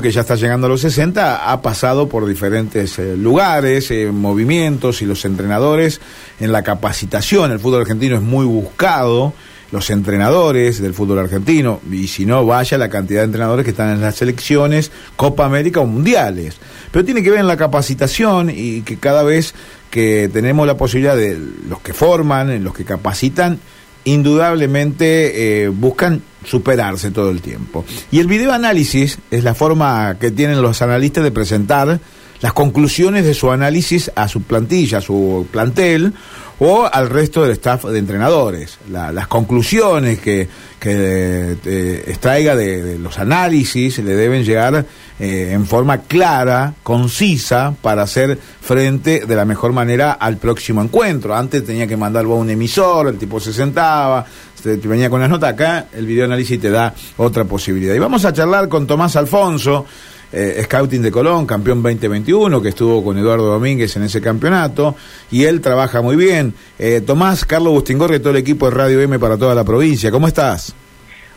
que ya está llegando a los 60 ha pasado por diferentes eh, lugares, eh, movimientos y los entrenadores en la capacitación. El fútbol argentino es muy buscado, los entrenadores del fútbol argentino, y si no, vaya la cantidad de entrenadores que están en las selecciones, Copa América o Mundiales. Pero tiene que ver en la capacitación y que cada vez que tenemos la posibilidad de los que forman, los que capacitan, indudablemente eh, buscan superarse todo el tiempo. Y el videoanálisis es la forma que tienen los analistas de presentar las conclusiones de su análisis a su plantilla, a su plantel o al resto del staff de entrenadores. las conclusiones que, que eh, extraiga de, los análisis le deben llegar eh, en forma clara, concisa, para hacer frente de la mejor manera al próximo encuentro. Antes tenía que mandarlo a un emisor, el tipo se sentaba, se, venía con las notas. Acá el videoanálisis te da otra posibilidad. Y vamos a charlar con Tomás Alfonso eh, Scouting de Colón, campeón 2021, que estuvo con Eduardo Domínguez en ese campeonato, y él trabaja muy bien. Eh, Tomás, Carlos Bustingorri todo el equipo de Radio M para toda la provincia, ¿cómo estás?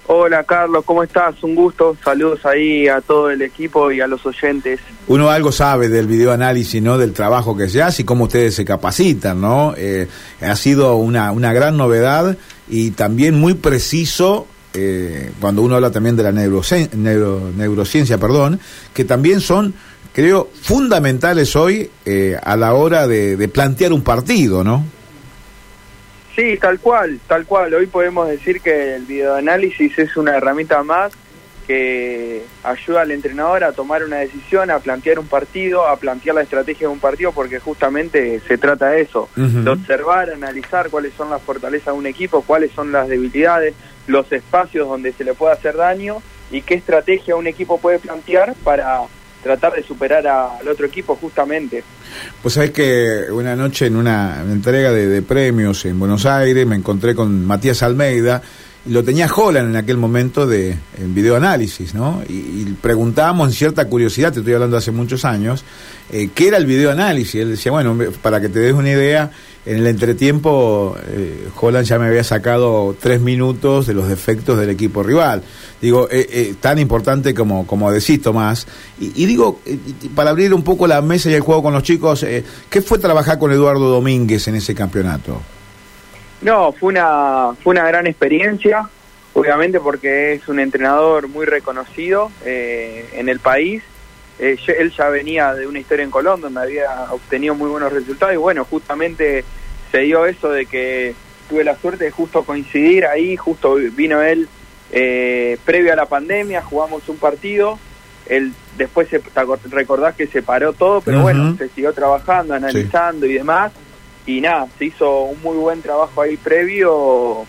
Hola Carlos, ¿cómo estás? Un gusto, saludos ahí a todo el equipo y a los oyentes. Uno algo sabe del videoanálisis, ¿no? Del trabajo que se hace y cómo ustedes se capacitan, ¿no? Eh, ha sido una, una gran novedad y también muy preciso eh, cuando uno habla también de la neurociencia, perdón, que también son, creo, fundamentales hoy eh, a la hora de, plantear un partido, ¿no? Sí, tal cual, tal cual. Hoy podemos decir que el videoanálisis es una herramienta más que ayuda al entrenador a tomar una decisión, a plantear un partido, a plantear la estrategia de un partido, porque justamente se trata de eso, de observar, analizar cuáles son las fortalezas de un equipo, cuáles son las debilidades, los espacios donde se le puede hacer daño y qué estrategia un equipo puede plantear para tratar de superar al otro equipo justamente. Pues sabes que una noche en una entrega de, premios en Buenos Aires me encontré con Matías Almeida, lo tenía Holland en aquel momento de en videoanálisis, ¿no? Y, preguntábamos en cierta curiosidad, te estoy hablando hace muchos años, eh, ¿qué era el videoanálisis? Él decía, bueno, para que te des una idea, en el entretiempo eh, Holland ya me había sacado tres minutos de los defectos del equipo rival. Digo, eh, eh tan importante como, como decís, Tomás. Y, y digo, para abrir un poco la mesa y el juego con los chicos, ¿qué fue trabajar con Eduardo Domínguez en ese campeonato? No, fue una, fue una gran experiencia, obviamente porque es un entrenador muy reconocido eh, en el país. Eh, él ya venía de una historia en Colón donde había obtenido muy buenos resultados y bueno, justamente se dio eso de que tuve la suerte de justo coincidir ahí, justo vino él eh, previo a la pandemia, jugamos un partido, él después se, recordás que se paró todo, pero bueno, se siguió trabajando, analizando y demás y nada, se hizo un muy buen trabajo ahí previo,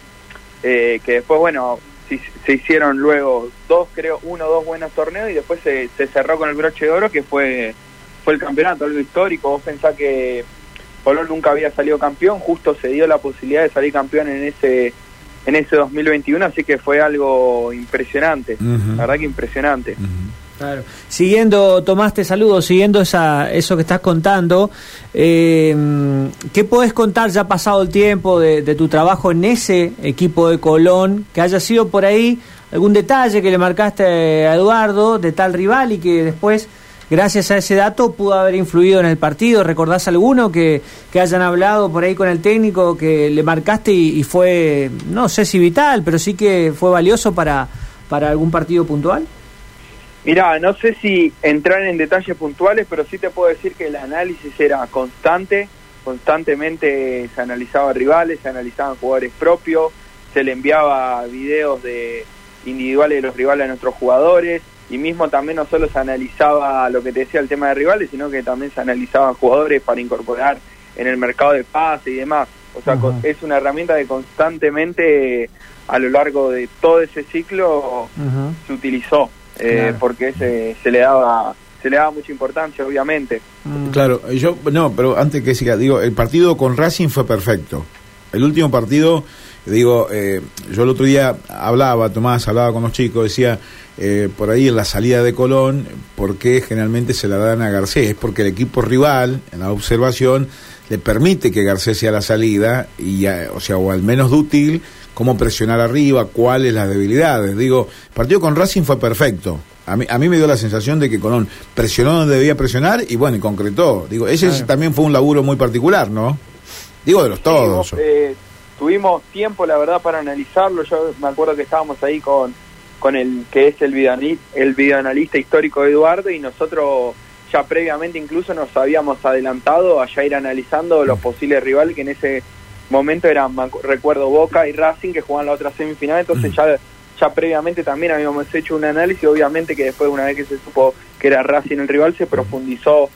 eh, que después, bueno, se, hicieron luego dos, creo, uno o dos buenos torneos y después se, cerró con el broche de oro, que fue, fue el campeonato, algo histórico. Vos pensás que Colón nunca había salido campeón, justo se dio la posibilidad de salir campeón en ese en ese 2021, así que fue algo impresionante, la verdad que impresionante. Claro. Siguiendo, Tomás, te saludo, siguiendo esa, eso que estás contando, eh, ¿qué podés contar ya pasado el tiempo de, tu trabajo en ese equipo de Colón? Que haya sido por ahí algún detalle que le marcaste a Eduardo de tal rival y que después, gracias a ese dato, pudo haber influido en el partido. ¿Recordás alguno que, que hayan hablado por ahí con el técnico que le marcaste y, fue, no sé si vital, pero sí que fue valioso para, para algún partido puntual? Mirá, no sé si entrar en detalles puntuales, pero sí te puedo decir que el análisis era constante, constantemente se analizaba rivales, se analizaban jugadores propios, se le enviaba videos de individuales de los rivales a nuestros jugadores y mismo también no solo se analizaba lo que te decía el tema de rivales, sino que también se analizaban jugadores para incorporar en el mercado de pase y demás. O sea, es una herramienta que constantemente a lo largo de todo ese ciclo se utilizó eh, porque se, se le daba se le daba mucha importancia, obviamente. Mm. Claro, yo no, pero antes que siga, digo, el partido con Racing fue perfecto. El último partido, digo, eh, yo el otro día hablaba, Tomás, hablaba con los chicos, decía, eh, por ahí en la salida de Colón, ¿por qué generalmente se la dan a Garcés? Es porque el equipo rival, en la observación, le permite que Garcés sea la salida, y o sea, o al menos dútil, cómo presionar arriba, cuáles las debilidades. Digo, el partido con Racing fue perfecto. A mí, a mí me dio la sensación de que Colón presionó donde debía presionar y bueno, y concretó. Digo, ese también fue un laburo muy particular, ¿no? Digo de los todos. Eh, tuvimos tiempo, la verdad, para analizarlo. Yo me acuerdo que estábamos ahí con, con el que es el videoanalista, el videoanalista histórico Eduardo y nosotros ya previamente incluso nos habíamos adelantado a ya ir analizando los posibles rivales que en ese momento eran, recuerdo, Boca y Racing que jugaban la otra semifinal, entonces ya ya previamente también habíamos hecho un análisis, obviamente que después una vez que se supo que era Racing el rival se profundizó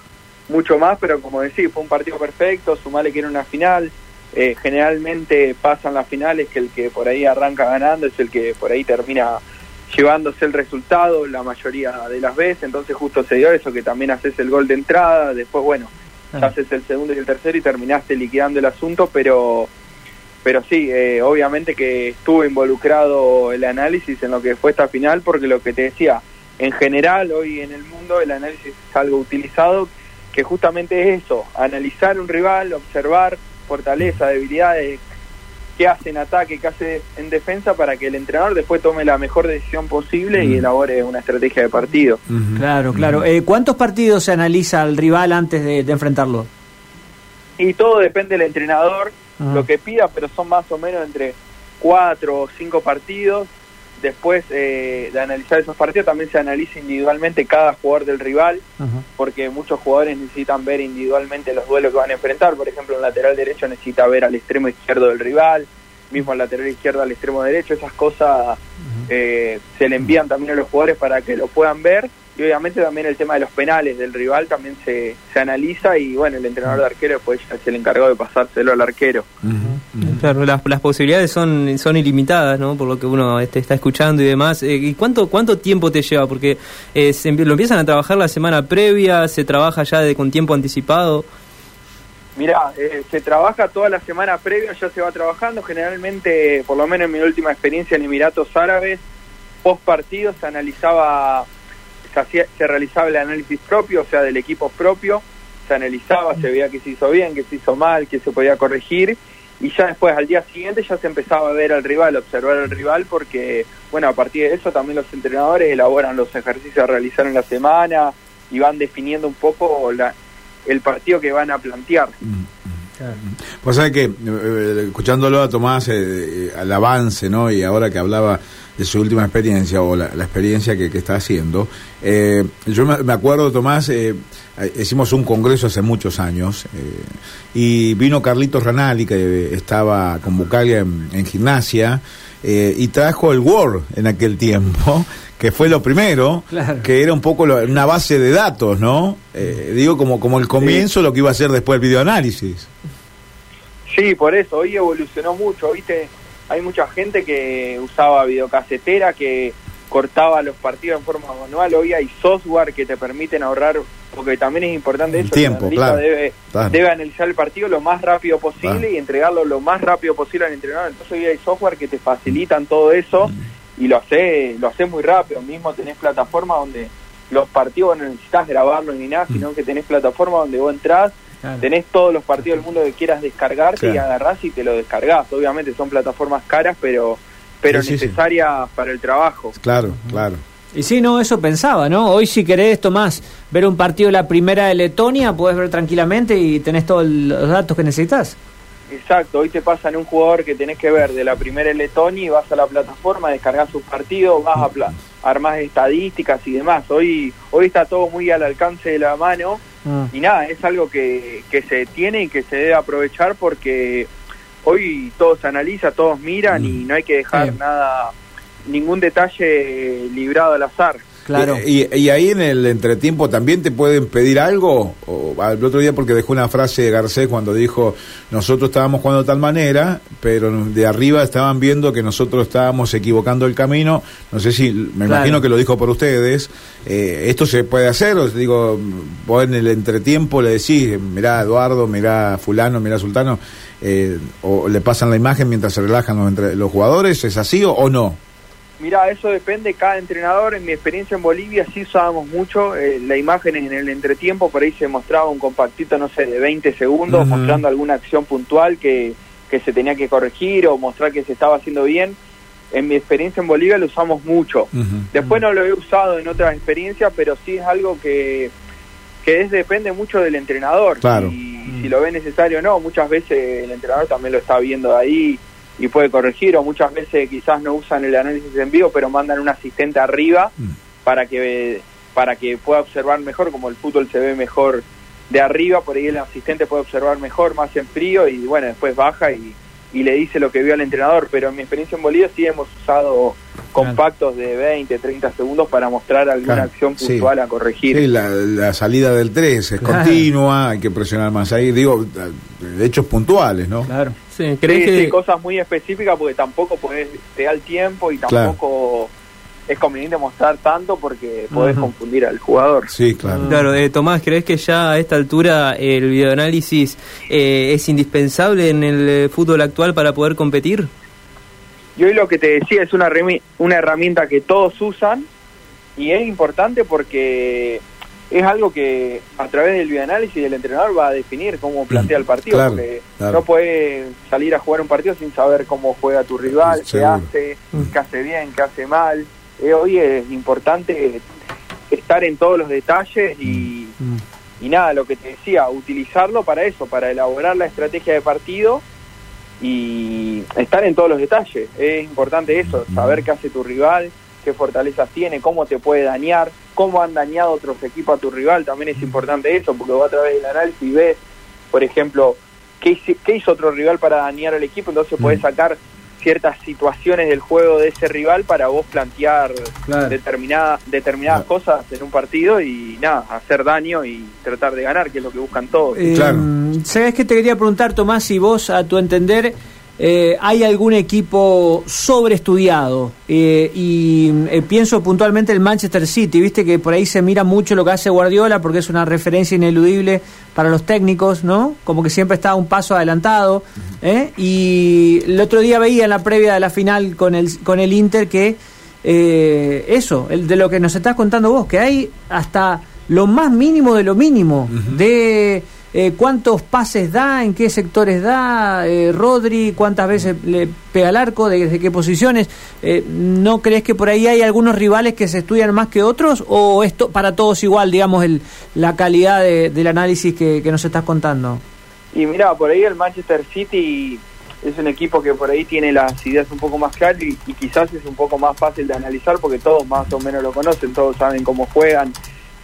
mucho más, pero como decís, fue un partido perfecto, sumale que era una final, eh, generalmente pasan las finales que el que por ahí arranca ganando es el que por ahí termina llevándose el resultado la mayoría de las veces, entonces justo se dio eso, que también haces el gol de entrada, después bueno, ah. haces el segundo y el tercero y terminaste liquidando el asunto, pero pero sí, eh, obviamente que estuvo involucrado el análisis en lo que fue esta final, porque lo que te decía, en general hoy en el mundo el análisis es algo utilizado, que justamente es eso, analizar un rival, observar fortaleza, debilidades, qué hace en ataque, qué hace en defensa para que el entrenador después tome la mejor decisión posible y elabore una estrategia de partido. Claro, claro. Eh, ¿Cuántos partidos se analiza al rival antes de, enfrentarlo? Y todo depende del entrenador, lo que pida, pero son más o menos entre cuatro o cinco partidos. Después eh, de analizar esos partidos también se analiza individualmente cada jugador del rival, porque muchos jugadores necesitan ver individualmente los duelos que van a enfrentar. Por ejemplo, un lateral derecho necesita ver al extremo izquierdo del rival, mismo al lateral izquierdo al extremo derecho. Esas cosas eh, se le envían también a los jugadores para que lo puedan ver y obviamente también el tema de los penales del rival también se, se analiza y bueno, el entrenador de arquero pues ya se le encargó de pasárselo al arquero. Claro, las, las, posibilidades son, son ilimitadas, ¿no? Por lo que uno este, está escuchando y demás. Eh, ¿Y cuánto, cuánto tiempo te lleva? Porque eh, lo empiezan a trabajar la semana previa, se trabaja ya de, con tiempo anticipado. Mira, eh, se trabaja toda la semana previa, ya se va trabajando. Generalmente, por lo menos en mi última experiencia en Emiratos Árabes, post partido se analizaba se, realizaba el análisis propio, o sea, del equipo propio, se analizaba, se veía que se hizo bien, que se hizo mal, que se podía corregir, y ya después, al día siguiente, ya se empezaba a ver al rival, observar al rival, porque, bueno, a partir de eso también los entrenadores elaboran los ejercicios a realizar en la semana y van definiendo un poco la, el partido que van a plantear. Mm, mm. Pues sabe que, eh, escuchándolo a Tomás, eh, al avance, ¿no? Y ahora que hablaba de su última experiencia o la, experiencia que, está haciendo. Eh, yo me, acuerdo, Tomás, eh, hicimos un congreso hace muchos años eh, y vino Carlitos Ranali, que estaba con Bucalia en, gimnasia, y trajo el Word en aquel tiempo, que fue lo primero, que era un poco una base de datos, ¿no? digo, como, como el comienzo, lo que iba a ser después el videoanálisis. Sí, por eso, hoy evolucionó mucho, ¿viste? Hay mucha gente que usaba videocasetera, que cortaba los partidos en forma manual. Hoy hay software que te permiten ahorrar, porque también es importante eso. tiempo, claro, debe, debe analizar el partido lo más rápido posible y entregarlo lo más rápido posible al entrenador. Entonces hoy hay software que te facilitan todo eso y lo hace, lo hace muy rápido. Mismo tenés plataformas donde los partidos no necesitas grabarlos ni nada, sino que tenés plataformas donde vos entrás Tenés todos los partidos del mundo que quieras descargarte y agarrás y te lo descargás. Obviamente son plataformas caras, pero pero necesarias para el trabajo. Claro, claro. Y sí, no, eso pensaba, ¿no? Hoy si querés, Tomás, ver un partido de la primera de Letonia, puedes ver tranquilamente y tenés todos los datos que necesitas. Exacto, hoy te pasan un jugador que tenés que ver de la primera de Letonia y vas a la plataforma, descargas sus partidos, vas a armar estadísticas y demás. Hoy, hoy está todo muy al alcance de la mano Ah. Y nada, es algo que, que se tiene y que se debe aprovechar porque hoy todo se analiza, todos miran y mm. no hay que dejar nada, ningún detalle librado al azar. Claro. Y, ahí en el entretiempo también te pueden pedir algo. O, el otro día porque dejó una frase de Garcés cuando dijo, nosotros estábamos jugando de tal manera, pero de arriba estaban viendo que nosotros estábamos equivocando el camino. No sé si, me imagino que lo dijo por ustedes. Eh, ¿Esto se puede hacer? O digo, vos en el entretiempo le decís, mirá Eduardo, mirá fulano, mirá sultano, eh, o le pasan la imagen mientras se relajan los, entre, los jugadores, ¿es así o no? Mira, eso depende de cada entrenador. En mi experiencia en Bolivia sí usábamos mucho eh, la imagen en el entretiempo, por ahí se mostraba un compactito, no sé, de 20 segundos, mostrando alguna acción puntual que, que se tenía que corregir o mostrar que se estaba haciendo bien. en mi experiencia en Bolivia lo usamos mucho. Después no lo he usado en otras experiencias, pero sí es algo que, que es, depende mucho del entrenador. Claro. Y si lo ve necesario o no, muchas veces el entrenador también lo está viendo ahí y puede corregir, o muchas veces quizás no usan el análisis en vivo, pero mandan un asistente arriba Mm. para que para que pueda observar mejor, como el fútbol se ve mejor de arriba, por ahí el asistente puede observar mejor, más en frío, y bueno, después baja y, y le dice lo que vio al entrenador, pero en mi experiencia en Bolivia sí hemos usado compactos de 20, 30 segundos para mostrar alguna Claro, acción sí. puntual a corregir. Sí, la, la salida del 3 es Claro. continua, hay que presionar más ahí. Digo, hechos puntuales, ¿no? Claro. Sí, ¿crees Sí, que sí, cosas muy específicas porque tampoco podés, te da el tiempo y Claro. tampoco es conveniente mostrar tanto porque podés Ujú. confundir al jugador. Sí, claro. Claro, eh, Tomás, ¿crees que ya a esta altura el videoanálisis eh, es indispensable en el eh, fútbol actual para poder competir? Y hoy lo que te decía es una, remi- una herramienta que todos usan y es importante porque es algo que a través del videoanálisis del entrenador va a definir cómo plantea el partido. claro, porque claro. no puedes salir a jugar un partido sin saber cómo juega tu rival, qué hace, qué hace bien, qué hace mal. Eh, hoy es importante estar en todos los detalles y, Mm. y nada, lo que te decía, utilizarlo para eso, para elaborar la estrategia de partido y estar en todos los detalles. Es importante eso, saber qué hace tu rival, qué fortalezas tiene, cómo te puede dañar, cómo han dañado otros equipos a tu rival, también es importante eso, porque vos a través del análisis y ves, por ejemplo, qué, hizo otro rival para dañar al equipo, entonces podés sacar ciertas situaciones del juego de ese rival para vos plantear Claro. determinada, determinadas Claro. cosas en un partido y nada, hacer daño y tratar de ganar, que es lo que buscan todos. Eh, Claro. ¿Sabes qué te quería preguntar, Tomás? Si vos, a tu entender, eh, hay algún equipo sobreestudiado. Eh, y eh, pienso puntualmente el Manchester City, viste que por ahí se mira mucho lo que hace Guardiola porque es una referencia ineludible para los técnicos, ¿no? Como que siempre está un paso adelantado. ¿eh? Y el otro día veía en la previa de la final con el, con el Inter que eso, el de lo que nos estás contando vos, que hay hasta lo más mínimo de lo mínimo, de eh, cuántos pases da, en qué sectores da, eh, Rodri, cuántas veces le pega al arco, de- desde qué posiciones. Eh, ¿No crees que por ahí hay algunos rivales que se estudian más que otros o esto para todos igual, digamos, el, la calidad de- del análisis que, nos estás contando? Y mira, por ahí el Manchester City es un equipo que por ahí tiene las ideas un poco más claras y quizás es un poco más fácil de analizar porque todos más o menos lo conocen, todos saben cómo juegan.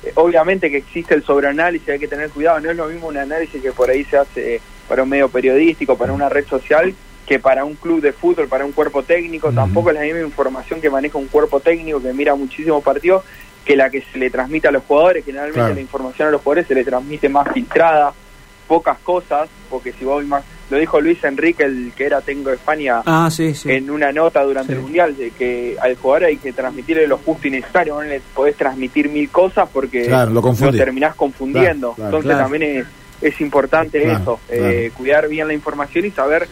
Eh, obviamente que existe el sobreanálisis, hay que tener cuidado, no es lo mismo un análisis que por ahí se hace para un medio periodístico, para una red social, que para un club de fútbol, para un cuerpo técnico, tampoco es la misma información que maneja un cuerpo técnico que mira muchísimos partidos que la que se le transmite a los jugadores, generalmente Claro. la información a los jugadores se le transmite más filtrada, pocas cosas, porque si vos más, lo dijo Luis Enrique, el que era técnico de España, Ah, sí, sí. en una nota durante Sí. el Mundial, de que al jugador hay que transmitirle lo justo y necesario, no le podés transmitir mil cosas porque Claro, lo confundís. terminás confundiendo. Claro, claro. Entonces Claro. también es, es importante Claro, eso, claro. eh, cuidar bien la información y saber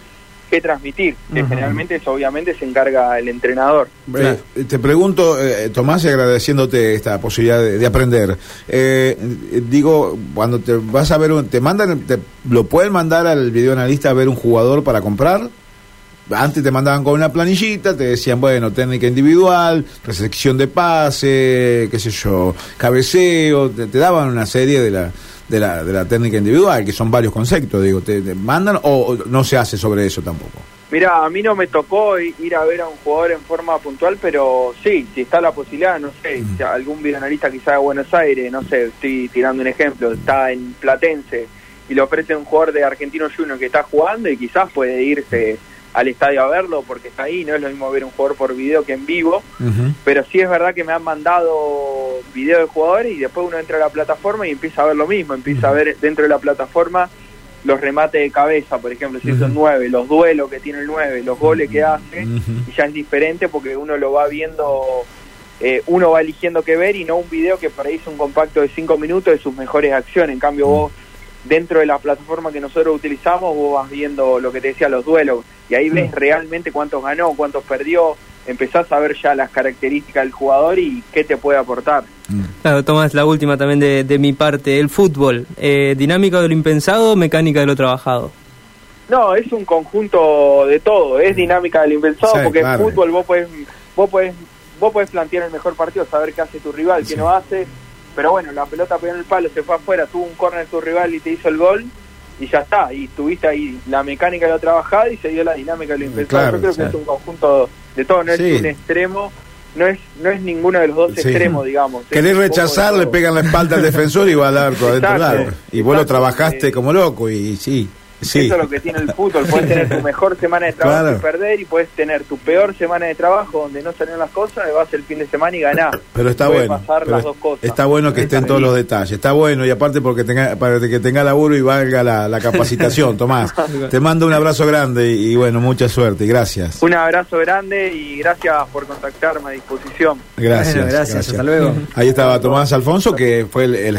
qué transmitir, que generalmente eso obviamente se encarga el entrenador. Eh, te pregunto, eh, Tomás, y agradeciéndote esta posibilidad de, de aprender. Eh, eh, digo, cuando te vas a ver, un, te mandan, te, lo pueden mandar al videoanalista a ver un jugador para comprar. Antes te mandaban con una planillita, te decían, bueno, técnica individual, recepción de pase, qué sé yo, cabeceo, te, te daban una serie de la, de la, de la técnica individual, que son varios conceptos, digo, te, te mandan o, o no se hace sobre eso tampoco. Mira, a mí no me tocó ir a ver a un jugador en forma puntual, pero sí, si está la posibilidad, no sé, si algún videoanalista quizá de Buenos Aires, no sé, estoy tirando un ejemplo, está en Platense y le ofrece un jugador de Argentino Junior que está jugando y quizás puede irse al estadio a verlo porque está ahí, no es lo mismo ver un jugador por video que en vivo, pero sí es verdad que me han mandado videos de jugadores y después uno entra a la plataforma y empieza a ver lo mismo, empieza a ver dentro de la plataforma los remates de cabeza, por ejemplo, si son nueve, los duelos que tiene el nueve, los goles que hace, y ya es diferente porque uno lo va viendo, eh, uno va eligiendo qué ver y no un video que por ahí es un compacto de cinco minutos de sus mejores acciones, en cambio vos dentro de la plataforma que nosotros utilizamos vos vas viendo lo que te decía los duelos y ahí ves realmente cuántos ganó, cuántos perdió, empezás a ver ya las características del jugador y qué te puede aportar. Claro, Tomás, la última también de, de mi parte. El fútbol, eh, dinámica de lo impensado, mecánica de lo trabajado. No, es un conjunto de todo, es dinámica del impensado, Sí, porque claro. en fútbol vos podés, vos podés, vos podés plantear el mejor partido, saber qué hace tu rival, qué Sí. no hace, pero bueno, la pelota pegó en el palo, se fue afuera, tuvo un córner tu rival y te hizo el gol, y ya está, y tuviste ahí la mecánica de lo trabajado y se dio la dinámica de lo impensado. Claro, Yo creo que es un conjunto de todo, no Sí. es un extremo, no es, no es ninguno de los dos Sí. extremos, digamos. Querés rechazar, le pegan la espalda al defensor y va al arco adentro del arco. Y vos lo trabajaste eh. como loco y sí, sí. Eso es lo que tiene el fútbol. Puedes tener tu mejor semana de trabajo Claro. y perder, y puedes tener tu peor semana de trabajo donde no salieron las cosas, y vas el fin de semana y ganás. Pero está Puede bueno. pasar pero las dos cosas. Está bueno que estén todos los detalles. Está bueno y aparte porque tenga, para que tenga laburo y valga la, la capacitación, Tomás. Te mando un abrazo grande y, y bueno, mucha suerte y gracias. Un abrazo grande y gracias por contactarme a disposición. Gracias. Bueno, gracias, hasta luego. Ahí estaba Tomás Alfonso, que fue el, el